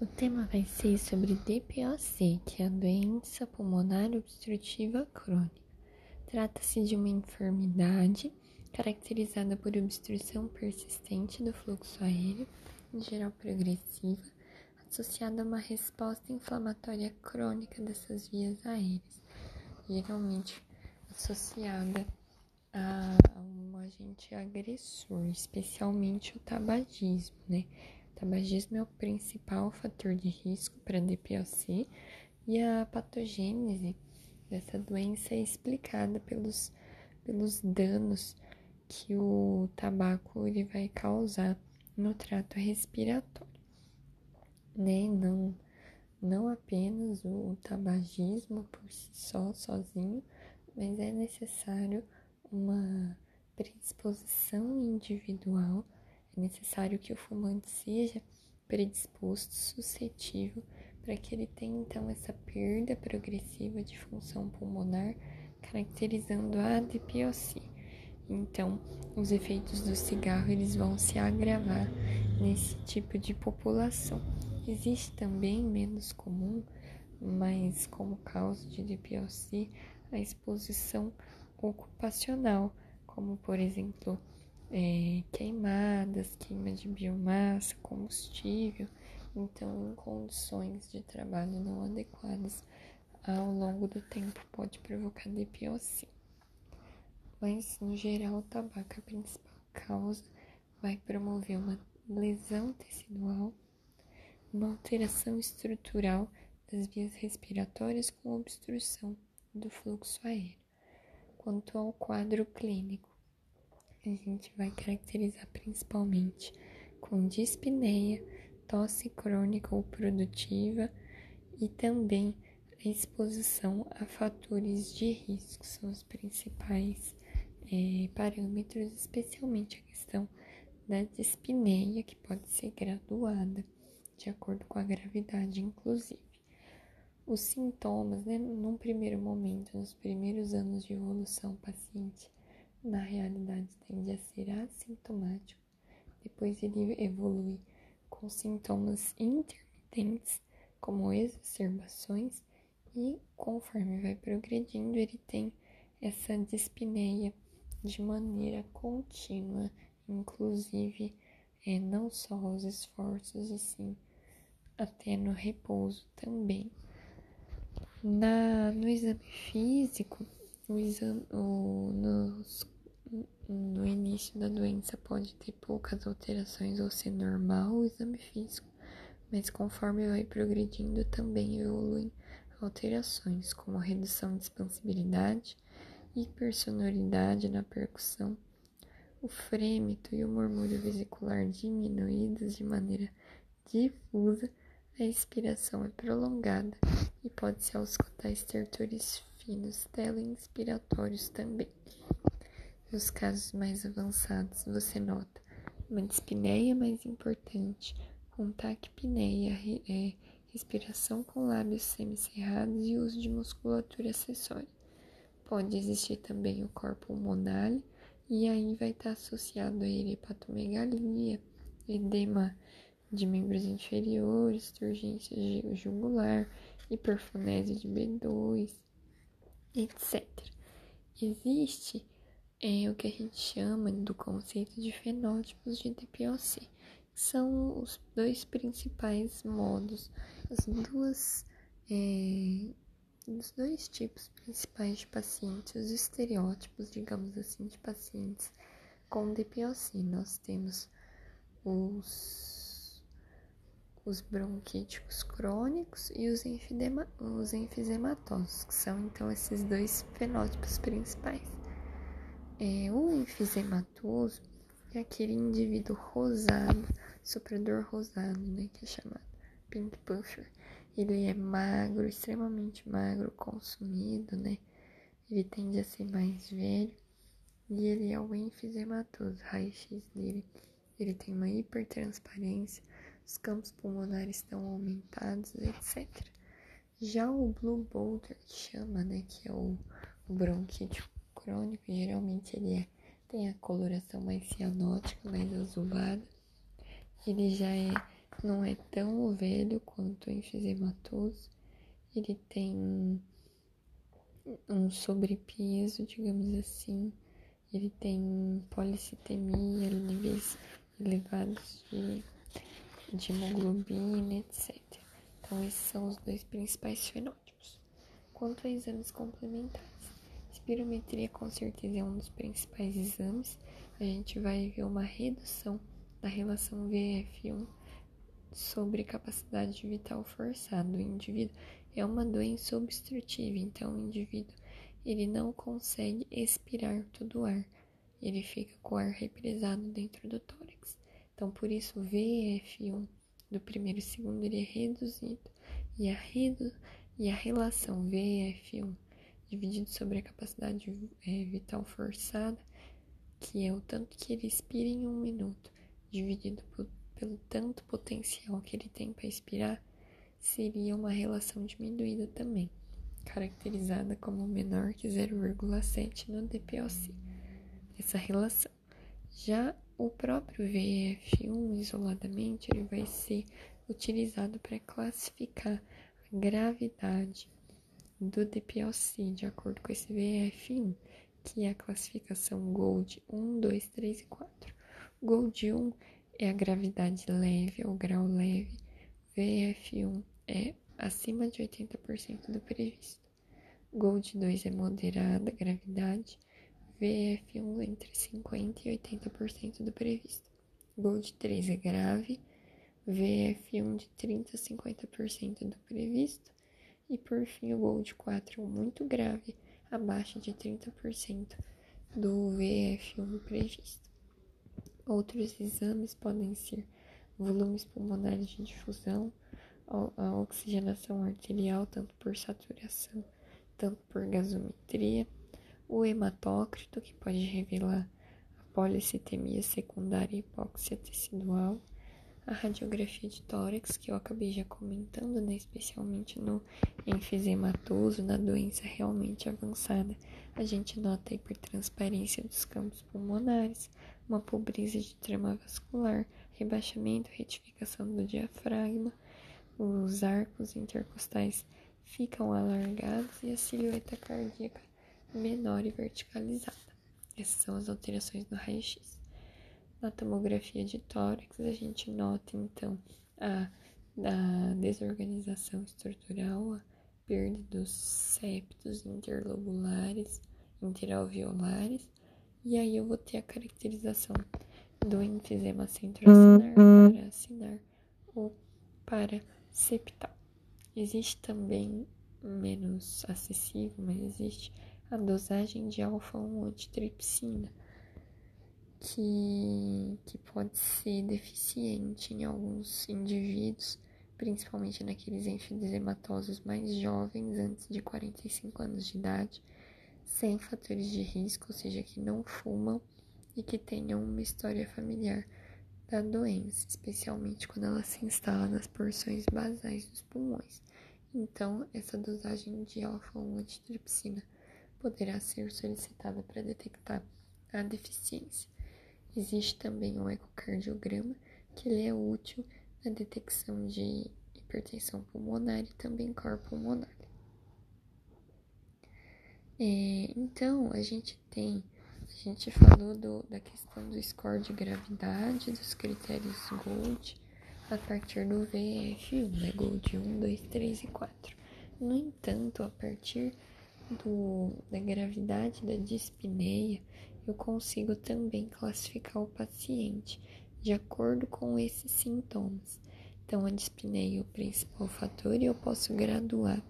O tema vai ser sobre DPOC, que é a doença pulmonar obstrutiva crônica. Trata-se de uma enfermidade caracterizada por obstrução persistente do fluxo aéreo, em geral progressiva, associada a uma resposta inflamatória crônica dessas vias aéreas, geralmente associada a um agente agressor, especialmente o tabagismo, né? Tabagismo é o principal fator de risco para DPOC e a patogênese dessa doença é explicada pelos, pelos danos que o tabaco ele vai causar no trato respiratório, né? Não, não apenas o tabagismo por si só, sozinho, mas é necessário uma predisposição individual necessário que o fumante seja predisposto, suscetível, para que ele tenha então essa perda progressiva de função pulmonar, caracterizando a DPOC. Então, os efeitos do cigarro eles vão se agravar nesse tipo de população. Existe também menos comum, mas como causa de DPOC, a exposição ocupacional, como por exemplo é, queimadas, queima de biomassa, combustível, então em condições de trabalho não adequadas ao longo do tempo pode provocar DPOC. Mas no geral o tabaco, a principal causa, vai promover uma lesão tecidual, uma alteração estrutural das vias respiratórias com obstrução do fluxo aéreo. Quanto ao quadro clínico, a gente vai caracterizar principalmente com dispneia, tosse crônica ou produtiva e também a exposição a fatores de risco, são os principais é, parâmetros, especialmente a questão da dispneia, que pode ser graduada de acordo com a gravidade, inclusive. Os sintomas, né, num primeiro momento, nos primeiros anos de evolução paciente, na realidade tende a ser assintomático, depois ele evolui com sintomas intermitentes, como exacerbações, e conforme vai progredindo, ele tem essa dispneia de maneira contínua, inclusive é, não só aos esforços, e sim até no repouso também. Na, no exame físico, o exame, o, nos, no início da doença pode ter poucas alterações ou ser normal o exame físico, mas conforme vai progredindo também evoluem alterações, como redução de expansibilidade, hipersonoridade na percussão, o frêmito e o murmúrio vesicular diminuídos de maneira difusa, a expiração é prolongada e pode-se auscultar estertores finos tele-inspiratórios também. Nos casos mais avançados, você nota uma dispneia mais importante, com taquipneia, é, respiração com lábios semicerrados e uso de musculatura acessória. Pode existir também o corpo pulmonar e aí vai estar associado a hepatomegalia, edema de membros inferiores, turgência jugular, hiperfonese de B2, etc. Existe é, o que a gente chama do conceito de fenótipos de DPOC, que são os dois principais modos, as duas, é, os dois tipos principais de pacientes, os estereótipos, digamos assim, de pacientes com DPOC. Nós temos os os bronquíticos crônicos e os, enfidema, os enfisematosos, que são então esses dois fenótipos principais. É, o enfisematoso é aquele indivíduo rosado, soprador rosado, né, que é chamado pink puffer. Ele é magro, extremamente magro, consumido, né? Ele tende a ser mais velho e ele é o enfisematoso. Raio-x dele, ele tem uma hipertransparência os campos pulmonares estão aumentados, etc. Já o Blue Boulder, que chama, né, que é o, bronquite crônico, geralmente ele é, tem a coloração mais cianótica, mais azulada. Ele já é não é tão velho quanto o enfisемatoso, ele tem um sobrepeso, digamos assim, ele tem policitemia, níveis elevados de, de hemoglobina, etc. Então, esses são os dois principais fenótipos. Quanto a exames complementares, espirometria com certeza é um dos principais exames. A gente vai ver uma redução da relação VF1 sobre capacidade vital forçada. O indivíduo é uma doença obstrutiva, então o indivíduo ele não consegue expirar todo o ar, ele fica com o ar represado dentro do tórax. Então, por isso, o VF1 do primeiro e segundo ele é reduzido e a, redu e a relação VF1 dividido sobre a capacidade é, vital forçada, que é o tanto que ele expira em um minuto, dividido por, pelo tanto potencial que ele tem para expirar, seria uma relação diminuída também, caracterizada como menor que 0,7 no DPOC. Essa relação. Já o próprio VF1 isoladamente ele vai ser utilizado para classificar a gravidade do DPOC de acordo com esse VF1, que é a classificação GOLD 1, 2, 3 e 4. GOLD 1 é a gravidade leve ou grau leve, VF1 é acima de 80% do previsto. Gold 2 é moderada gravidade, VF1 entre 50% e 80% do previsto. Gold 3 é grave, VF1 de 30% a 50% do previsto. E por fim, o Gold 4 é muito grave, abaixo de 30% do VF1 previsto. Outros exames podem ser volumes pulmonares de difusão, a oxigenação arterial, tanto por saturação, tanto por gasometria, o hematócrito, que pode revelar a policitemia secundária e hipóxia tecidual, a radiografia de tórax, que eu acabei já comentando, né, especialmente no enfisematoso, na doença realmente avançada, a gente nota a hipertransparência dos campos pulmonares, uma pobreza de trama vascular, rebaixamento, retificação do diafragma, os arcos intercostais ficam alargados e a silhueta cardíaca menor e verticalizada. Essas são as alterações no raio-x. Na tomografia de tórax, a gente nota então a, a desorganização estrutural, a perda dos septos interlobulares, interalveolares, e aí eu vou ter a caracterização do enfisema centroacinar, paracinar ou para septal. Existe também menos acessível, mas existe a dosagem de alfa-1 antitripsina, que, que pode ser deficiente em alguns indivíduos, principalmente naqueles enfisematosos mais jovens, antes de 45 anos de idade, sem fatores de risco, ou seja, que não fumam e que tenham uma história familiar da doença, especialmente quando ela se instala nas porções basais dos pulmões. Então, essa dosagem de alfa-1 antitripsina poderá ser solicitada para detectar a deficiência. Existe também um ecocardiograma, que ele é útil na detecção de hipertensão pulmonar e também cor pulmonar. É, então, a gente tem a gente falou do, da questão do score de gravidade, dos critérios Gold, a partir do VF1, né? Gold 1, 2, 3 e 4. No entanto, a partir do, da gravidade da dispneia, eu consigo também classificar o paciente de acordo com esses sintomas. Então, a dispneia é o principal fator e eu posso graduar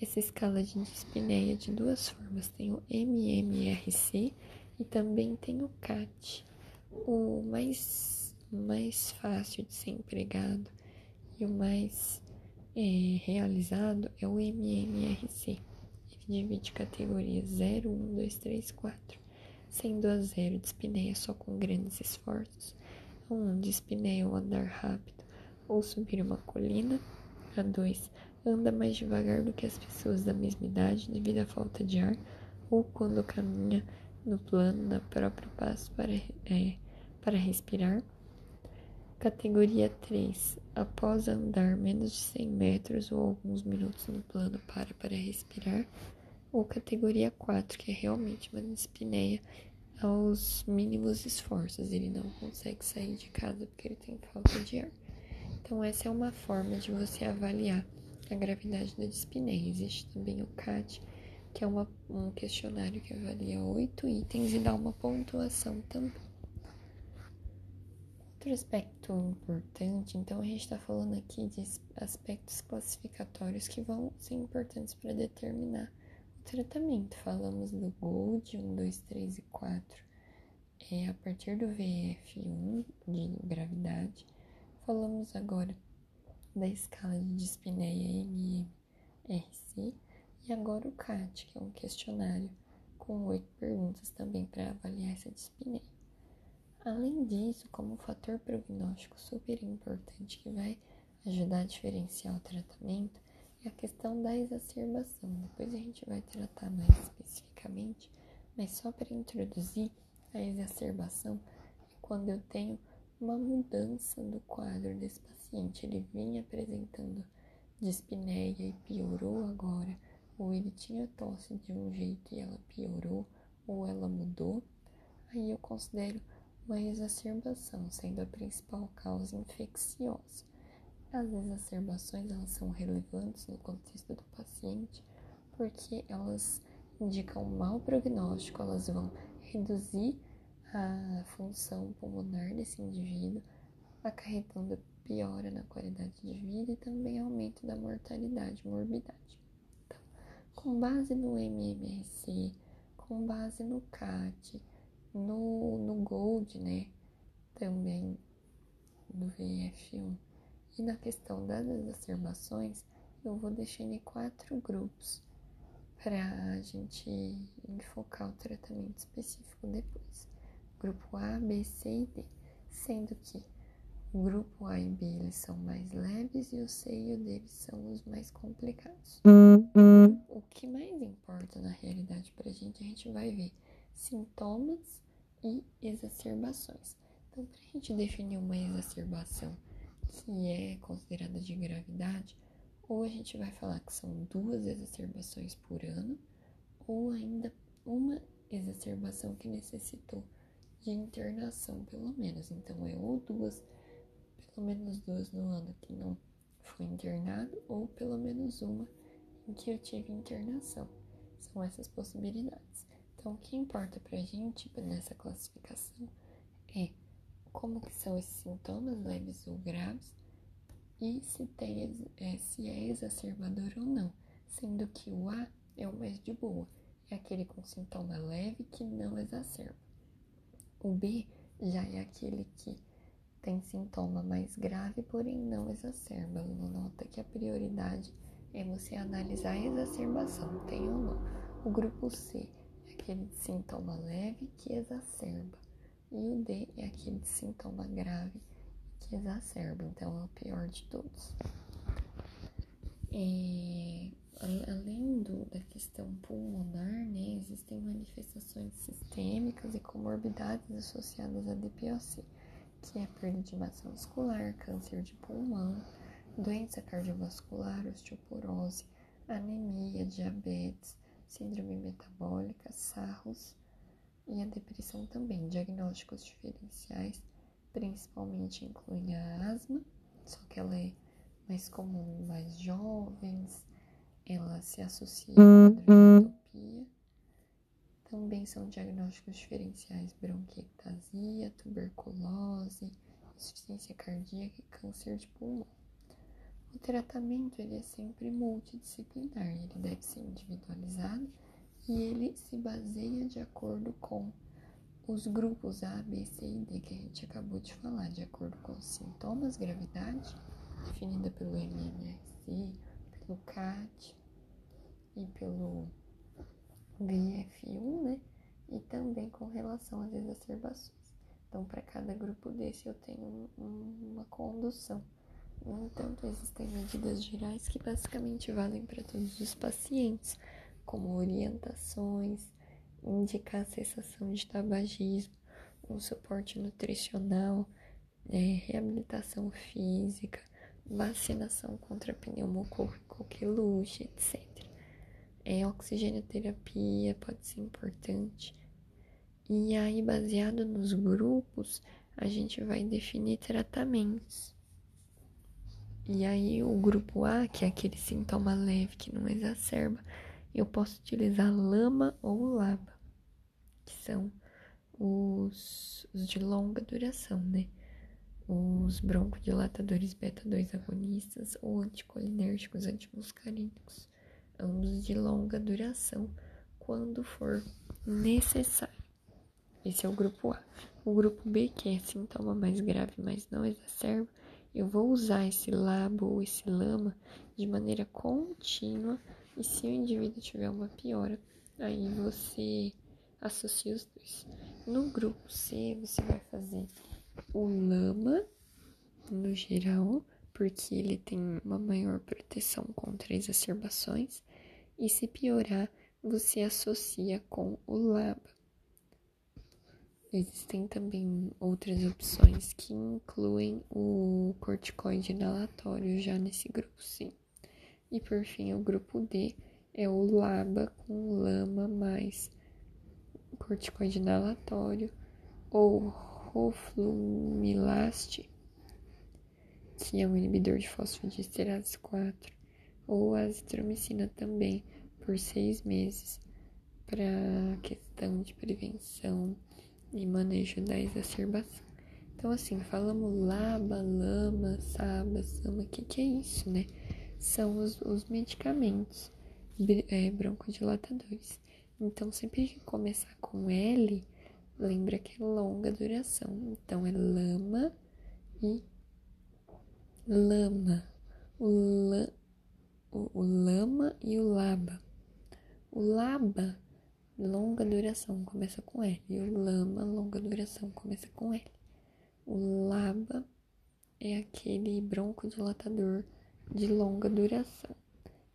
essa escala de dispneia de duas formas. Tem o MMRC e também tem o CAT. O mais, mais fácil de ser empregado e o mais é, realizado é o MMRC. Divide categorias 0, 1, 2, 3, 4. Sendo a 0 dispneia só com grandes esforços, a 1 dispneia o andar rápido ou subir uma colina, a 2 anda mais devagar do que as pessoas da mesma idade devido à falta de ar ou quando caminha no plano da própria passo para, é, para respirar. Categoria 3. Após andar menos de 100 metros ou alguns minutos no plano para para respirar. Ou categoria 4, que é realmente uma dispneia aos mínimos esforços. Ele não consegue sair de casa porque ele tem falta de ar. Então, essa é uma forma de você avaliar a gravidade da dispneia. Existe também o CAT, que é uma, um questionário que avalia oito itens e dá uma pontuação também. Outro aspecto importante, então a gente está falando aqui de aspectos classificatórios que vão ser importantes para determinar tratamento. Falamos do GOLD 1, 2, 3 e 4, é, a partir do VF1 de gravidade. Falamos agora da escala de dispneia MMRC e agora o CAT, que é um questionário com oito perguntas também para avaliar essa dispneia. Além disso, como fator prognóstico super importante que vai ajudar a diferenciar o tratamento, é a questão da exacerbação. Depois a gente vai tratar mais especificamente, mas só para introduzir, a exacerbação é quando eu tenho uma mudança do quadro desse paciente. Ele vinha apresentando dispneia e piorou agora, ou ele tinha tosse de um jeito e ela piorou, ou ela mudou, aí eu considero uma exacerbação, sendo a principal causa infecciosa. As exacerbações elas são relevantes no contexto do paciente porque elas indicam um mau prognóstico, elas vão reduzir a função pulmonar desse indivíduo, acarretando piora na qualidade de vida e também aumento da mortalidade, morbidade. Então, com base no MMRC, com base no CAT, no, no Gold, né? Também no VF1. E na questão das exacerbações, eu vou deixando em quatro grupos para a gente enfocar o tratamento específico depois. Grupo A, B, C e D, sendo que o grupo A e B eles são mais leves e o C e o D são os mais complicados. O que mais importa na realidade para a gente, a gente vai ver sintomas e exacerbações. Então, para a gente definir uma exacerbação que é considerada de gravidade, ou a gente vai falar que são duas exacerbações por ano, ou ainda uma exacerbação que necessitou de internação, pelo menos. Então, é ou duas, pelo menos duas no ano que não foi internado, ou pelo menos uma em que eu tive internação. São essas possibilidades. Então, o que importa pra gente nessa classificação é como que são esses sintomas leves ou graves e se, tem, é, se é exacerbador ou não, sendo que o A é o mais de boa, é aquele com sintoma leve que não exacerba. O B já é aquele que tem sintoma mais grave, porém não exacerba. Nota que a prioridade é você analisar a exacerbação, tem ou não. O grupo C aquele de sintoma leve que exacerba. E o D é aquele sintoma grave que exacerba. Então é o pior de todos. Além do, da questão pulmonar, né, existem manifestações sistêmicas e comorbidades associadas à DPOC, que é perda de massa muscular, câncer de pulmão, doença cardiovascular, osteoporose, anemia, diabetes, síndrome metabólica, sarros e a depressão também. Diagnósticos diferenciais principalmente incluem a asma, só que ela é mais comum em mais jovens, ela se associa com quadriculopia. Também são diagnósticos diferenciais bronquiectasia, tuberculose, insuficiência cardíaca e câncer de pulmão. O tratamento ele é sempre multidisciplinar, ele deve ser individualizado e ele se baseia de acordo com os grupos A, B, C e D que a gente acabou de falar, de acordo com os sintomas, gravidade, definida pelo MMRC, pelo CAT e pelo VF1, né? E também com relação às exacerbações. Então, para cada grupo desse, eu tenho um, uma condução. No entanto, existem medidas gerais que basicamente valem para todos os pacientes, como orientações, indicar a cessação de tabagismo, um suporte nutricional, é, reabilitação física, vacinação contra pneumococo coqueluche, etc. É, oxigenoterapia pode ser importante. E aí, baseado nos grupos, a gente vai definir tratamentos. E aí, o grupo A, que é aquele sintoma leve que não exacerba, eu posso utilizar lama ou laba, que são os, os de longa duração, né? Os broncodilatadores beta-2 agonistas ou anticolinérgicos antimuscarínicos, ambos de longa duração, quando for necessário. Esse é o grupo A. O grupo B, que é sintoma mais grave, mas não exacerba, eu vou usar esse labo ou esse lama de maneira contínua e se o indivíduo tiver uma piora, aí você associa os dois. No grupo C, você vai fazer o lama no geral, porque ele tem uma maior proteção contra exacerbações, e se piorar, você associa com o laba. Existem também outras opções que incluem o corticoide inalatório já nesse grupo C. E por fim, o grupo D é o LABA com lama mais corticoide inalatório ou roflumilaste, que é um inibidor de fosfodiesterase 4, ou azitromicina também por seis meses para questão de prevenção e manejo da exacerbação. Então, assim, falamos laba, lama, saba, sama, o que, que é isso, né? São os, os medicamentos é, broncodilatadores. Então, sempre que começar com L, lembra que é longa duração. Então, é lama e lama. O, la, o, o lama e o laba. O laba longa duração começa com L. E o lama, longa duração, começa com L. O laba é aquele broncodilatador de longa duração,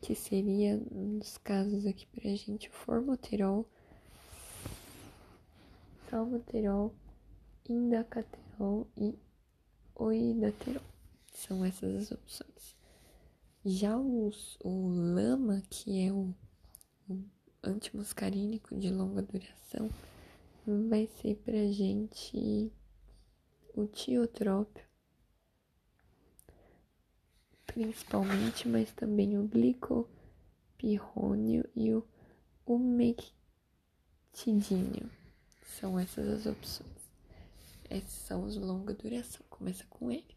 que seria, nos casos aqui pra gente, o formoterol, salmoterol, indacaterol e oidaterol. São essas as opções. Já os, o lama, que é o, o antimuscarínico de longa duração vai ser pra gente o tiotrópio, principalmente, mas também o glicopirrônio e o umectidínio. São essas as opções. Esses são os de longa duração, começa com ele.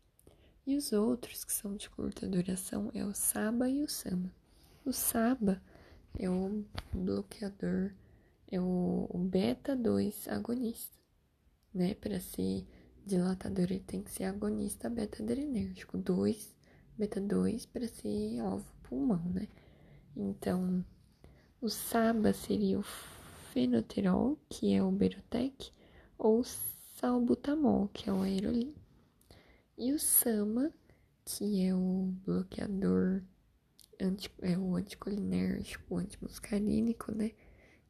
E os outros que são de curta duração é o SABA e o SAMA. O SABA é o bloqueador, é o, o beta 2 agonista, né? Para ser dilatador, ele tem que ser agonista beta adrenérgico, 2, beta 2 para ser alvo pulmão, né? Então, o SABA seria o fenoterol, que é o Berotec, ou salbutamol, que é o aerolim. E o SAMA, que é o bloqueador anti, é o anticolinérgico, o antimuscarínico, né?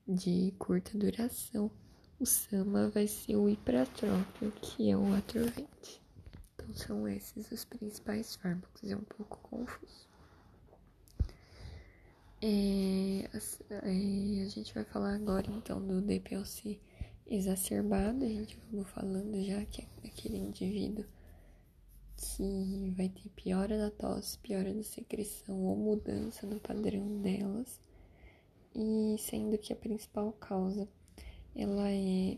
De curta duração. O SAMA vai ser o hipratrópio, que é o atorvente. Então, são esses os principais fármacos. É um pouco confuso. É, é, a gente vai falar agora, então, do DPLC exacerbado. A gente vai falando já que é aquele indivíduo que vai ter piora da tosse, piora da secreção ou mudança no padrão delas, e sendo que a principal causa ela é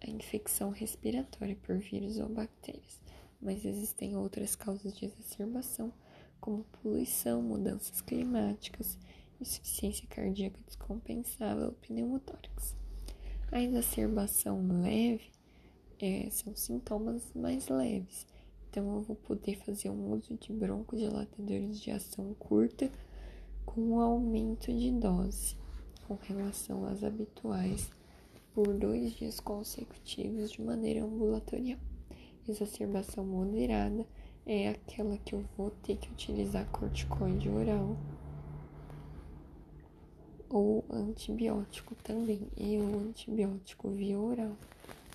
a infecção respiratória por vírus ou bactérias, mas existem outras causas de exacerbação, como poluição, mudanças climáticas, insuficiência cardíaca descompensável, pneumotórax. A exacerbação leve é, são sintomas mais leves, então eu vou poder fazer um uso de broncodilatadores de ação curta com um aumento de dose com relação às habituais por dois dias consecutivos de maneira ambulatorial. Exacerbação moderada é aquela que eu vou ter que utilizar corticoide oral ou antibiótico também, e o antibiótico via oral.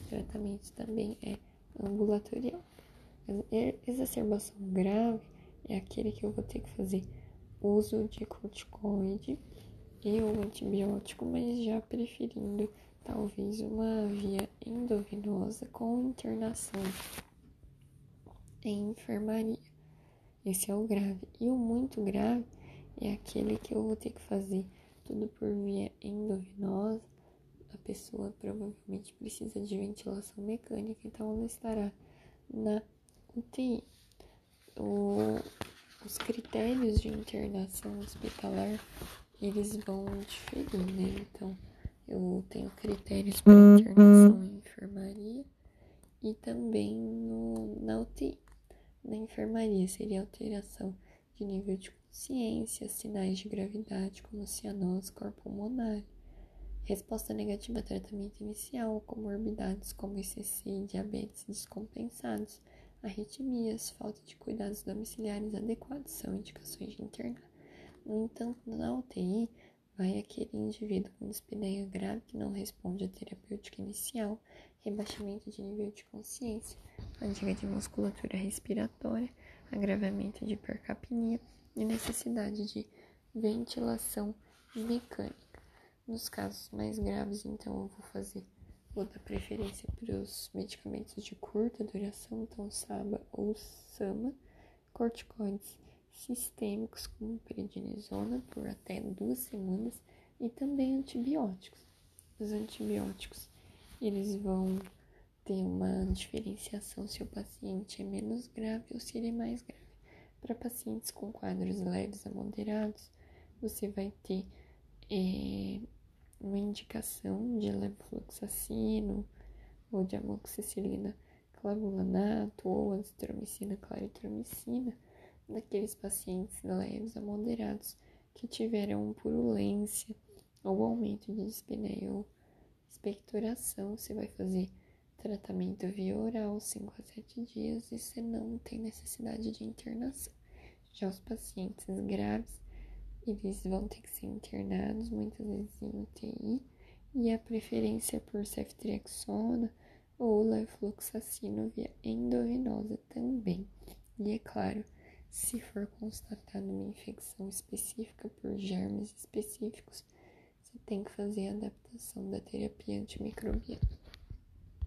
O tratamento também é ambulatorial. Exacerbação grave é aquele que eu vou ter que fazer uso de corticoide e o antibiótico, mas já preferindo talvez uma via endovenosa com internação em enfermaria. Esse é o grave. E o muito grave é aquele que eu vou ter que fazer tudo por via endovenosa. A pessoa provavelmente precisa de ventilação mecânica, então ela estará na UTI. O, os critérios de internação hospitalar eles vão diferir, né? Então, eu tenho critérios para internação em enfermaria e também no, na UTI. Na enfermaria seria alteração de nível de consciência, sinais de gravidade como cianose corpulmonar, resposta negativa a tratamento inicial, comorbidades como ICC, diabetes descompensados, arritmias, falta de cuidados domiciliares adequados são indicações de internar. No entanto, na UTI, vai aquele indivíduo com dispneia grave que não responde à terapêutica inicial, rebaixamento de nível de consciência, fadiga de musculatura respiratória, agravamento de hipercapnia e necessidade de ventilação mecânica. Nos casos mais graves, então, eu vou fazer, vou dar preferência para os medicamentos de curta duração, então SABA ou SAMA, corticoides sistêmicos como prednisona por até duas semanas e também antibióticos. Os antibióticos, eles vão ter uma diferenciação se o paciente é menos grave ou se ele é mais grave. Para pacientes com quadros leves a moderados, você vai ter é, uma indicação de levofloxacino ou de amoxicilina clavulanato ou azitromicina claritromicina naqueles pacientes leves a moderados que tiveram purulência ou aumento de dispneia ou expectoração, você vai fazer tratamento via oral 5 a 7 dias e você não tem necessidade de internação. Já os pacientes graves, eles vão ter que ser internados muitas vezes em UTI e a preferência por ceftriaxona ou levofloxacino via endovenosa também. E é claro, se for constatada uma infecção específica por germes específicos, você tem que fazer a adaptação da terapia antimicrobiana.